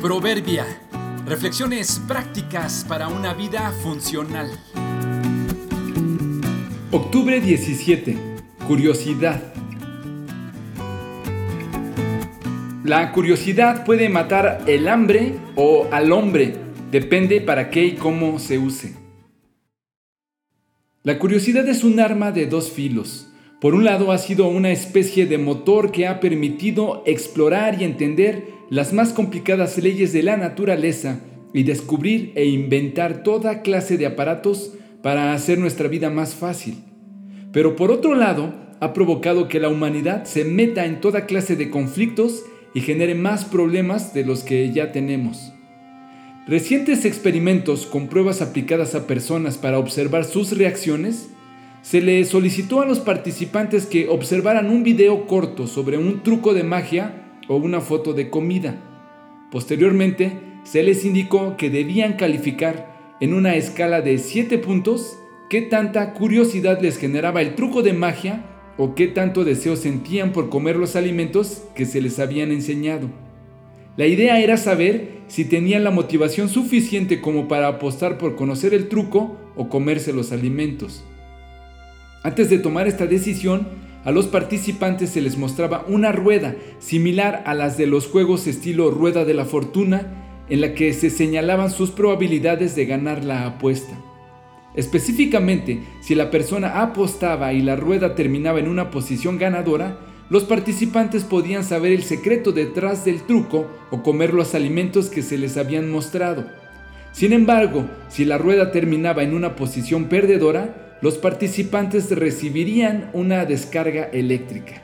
Proverbia. Reflexiones prácticas para una vida funcional. Octubre 17. Curiosidad. La curiosidad puede matar el hambre o al hombre. Depende para qué y cómo se use. La curiosidad es un arma de dos filos. Por un lado ha sido una especie de motor que ha permitido explorar y entender las más complicadas leyes de la naturaleza y descubrir e inventar toda clase de aparatos para hacer nuestra vida más fácil. Pero por otro lado, ha provocado que la humanidad se meta en toda clase de conflictos y genere más problemas de los que ya tenemos. Recientes experimentos con pruebas aplicadas a personas para observar sus reacciones, se le solicitó a los participantes que observaran un video corto sobre un truco de magia o una foto de comida. Posteriormente, se les indicó que debían calificar en una escala de 7 puntos qué tanta curiosidad les generaba el truco de magia o qué tanto deseo sentían por comer los alimentos que se les habían enseñado. La idea era saber si tenían la motivación suficiente como para apostar por conocer el truco o comerse los alimentos. Antes de tomar esta decisión, a los participantes se les mostraba una rueda similar a las de los juegos estilo rueda de la fortuna en la que se señalaban sus probabilidades de ganar la apuesta. Específicamente, si la persona apostaba y la rueda terminaba en una posición ganadora, los participantes podían saber el secreto detrás del truco o comer los alimentos que se les habían mostrado. Sin embargo, si la rueda terminaba en una posición perdedora, los participantes recibirían una descarga eléctrica.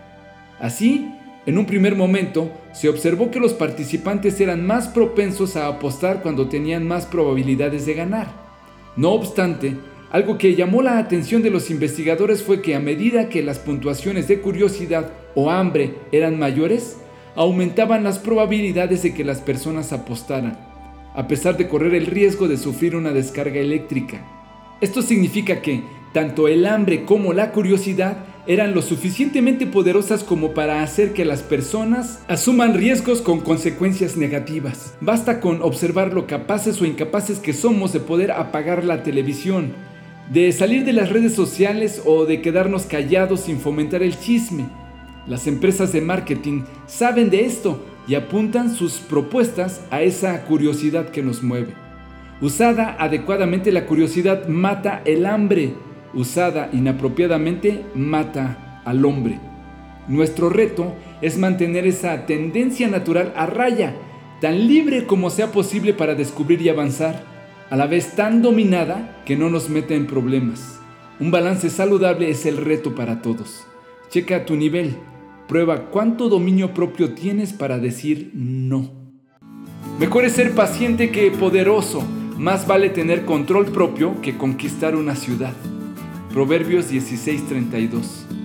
Así, en un primer momento, se observó que los participantes eran más propensos a apostar cuando tenían más probabilidades de ganar. No obstante, algo que llamó la atención de los investigadores fue que a medida que las puntuaciones de curiosidad o hambre eran mayores, aumentaban las probabilidades de que las personas apostaran, a pesar de correr el riesgo de sufrir una descarga eléctrica. Esto significa que, tanto el hambre como la curiosidad eran lo suficientemente poderosas como para hacer que las personas asuman riesgos con consecuencias negativas. Basta con observar lo capaces o incapaces que somos de poder apagar la televisión, de salir de las redes sociales o de quedarnos callados sin fomentar el chisme. Las empresas de marketing saben de esto y apuntan sus propuestas a esa curiosidad que nos mueve. Usada adecuadamente la curiosidad mata el hambre usada inapropiadamente mata al hombre. Nuestro reto es mantener esa tendencia natural a raya, tan libre como sea posible para descubrir y avanzar, a la vez tan dominada que no nos meta en problemas. Un balance saludable es el reto para todos. Checa tu nivel, prueba cuánto dominio propio tienes para decir no. Mejor es ser paciente que poderoso, más vale tener control propio que conquistar una ciudad. Proverbios 16:32.